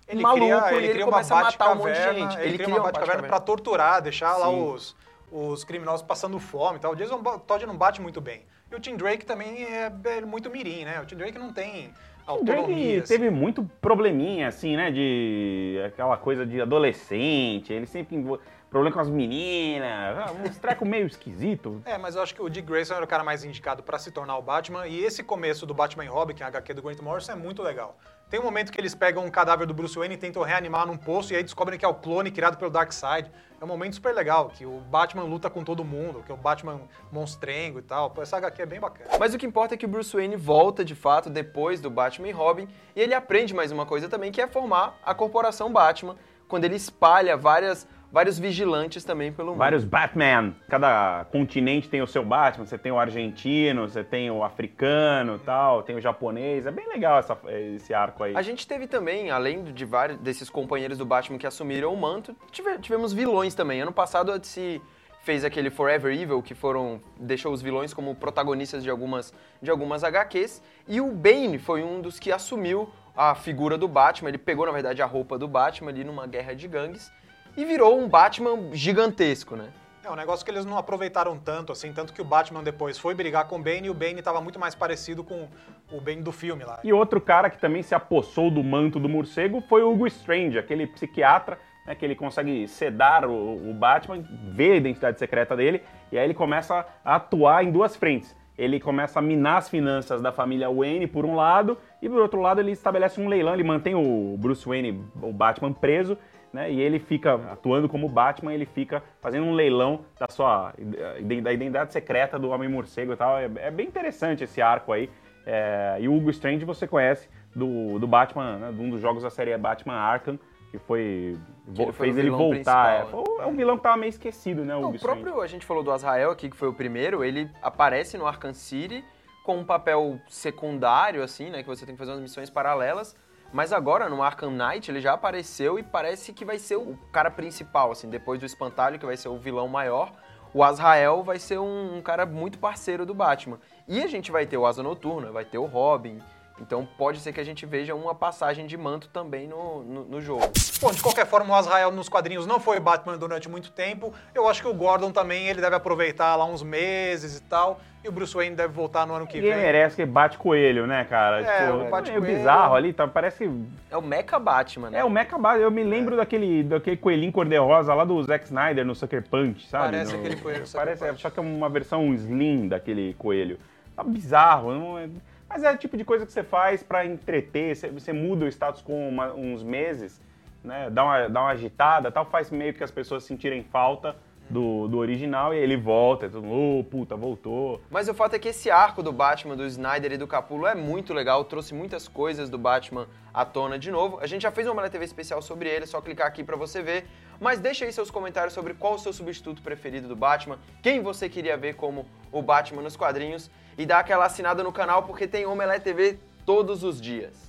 Ele maluco cria, e ele ele cria começa uma a matar um monte de gente. Ele, cria uma um Batcaverna pra torturar, deixar lá Sim. os, os criminosos passando fome e tal. O Jason Todd não bate muito bem. E o Tim Drake também é, é muito mirim, né? O Tim Drake não tem O autonomia. Drake assim. teve muito probleminha, assim, né? De aquela coisa de adolescente, ele sempre envol- problema com as meninas, ah, uns trecos meio esquisito. É, mas eu acho que o Dick Grayson era o cara mais indicado pra se tornar o Batman. E esse começo do Batman e Robin, que é a HQ do Grant Morrison, é muito legal. Tem um momento que eles pegam um cadáver do Bruce Wayne e tentam reanimar num poço e aí descobrem que é o clone criado pelo Darkseid. É um momento super legal, que o Batman luta com todo mundo, que é o Batman monstrengo e tal. Essa HQ é bem bacana. Mas o que importa é que o Bruce Wayne volta de fato depois do Batman e Robin, e ele aprende mais uma coisa também, que é formar a corporação Batman, quando ele espalha várias, vários vigilantes também pelo mundo. Vários Batman. Cada continente tem o seu Batman. Você tem o argentino, você tem o africano tal, tem o japonês. É bem legal essa- esse arco aí. A gente teve também, além de vários desses companheiros do Batman que assumiram o manto, tive- tivemos vilões também. Ano passado a DC fez aquele Forever Evil, que foram deixou os vilões como protagonistas de algumas, de algumas HQs, e o Bane foi um dos que assumiu a figura do Batman. Ele pegou, na verdade, a roupa do Batman ali numa guerra de gangues e virou um Batman gigantesco, né? É um negócio que eles não aproveitaram tanto, assim, tanto que o Batman depois foi brigar com o Bane e o Bane tava muito mais parecido com o Bane do filme lá. E outro cara que também se apossou do manto do morcego foi o Hugo Strange, aquele psiquiatra, né, que ele consegue sedar o, o Batman, ver a identidade secreta dele, e aí ele começa a atuar em duas frentes. Ele começa a minar as finanças da família Wayne por um lado, e por outro lado ele estabelece um leilão, ele mantém o Bruce Wayne, o Batman, preso, né, e ele fica atuando como Batman, ele fica fazendo um leilão da sua da identidade secreta do Homem Morcego e tal. É, é bem interessante esse arco aí. É, e o Hugo Strange você conhece do, do Batman, né, de um dos jogos da série Batman Arkham, que foi. vo- ele foi fez ele voltar. É, Foi- é um vilão que tava meio esquecido, né? O, Não, o próprio, a gente falou do Azrael aqui, que foi o primeiro, ele aparece no Arkham City com um papel secundário, assim, né? Que você tem que fazer umas missões paralelas. Mas agora, no Arkham Knight, ele já apareceu e parece que vai ser o cara principal, assim, depois do Espantalho, que vai ser o vilão maior. O Azrael vai ser um, um cara muito parceiro do Batman. E a gente vai ter o Asa Noturna, vai ter o Robin. Então pode ser que a gente veja uma passagem de manto também no, no, no jogo. Bom, de qualquer forma, o Azrael nos quadrinhos não foi Batman durante muito tempo. Eu acho que o Gordon também, ele deve aproveitar lá uns meses e tal. E o Bruce Wayne deve voltar no ano que Ninguém vem. merece que bate coelho, né, cara? É, tipo, o bate meio coelho- bizarro ali, tá, parece. É o Mecha Batman, né? É o Mecha Batman. Eu me lembro daquele, daquele coelhinho cor-de-rosa lá do Zack Snyder no Sucker Punch, sabe? Parece No- aquele coelho Parece, Punch. Só que é uma versão slim daquele coelho. Tá bizarro. não é- Mas é o tipo de coisa que você faz pra entreter. Você, você muda o status quo uma- uns meses, né? Dá uma, dá uma agitada tal, faz meio que as pessoas sentirem falta do, do original e ele volta. E todo mundo, oh, puta, voltou. Mas o fato é que esse arco do Batman, do Snyder e do Capullo é muito legal, trouxe muitas coisas do Batman à tona de novo. A gente já fez uma Malha TV especial sobre ele, é só clicar aqui pra você ver. Mas deixa aí seus comentários sobre qual o seu substituto preferido do Batman, quem você queria ver como o Batman nos quadrinhos e dá aquela assinada no canal porque tem Omelete TV todos os dias.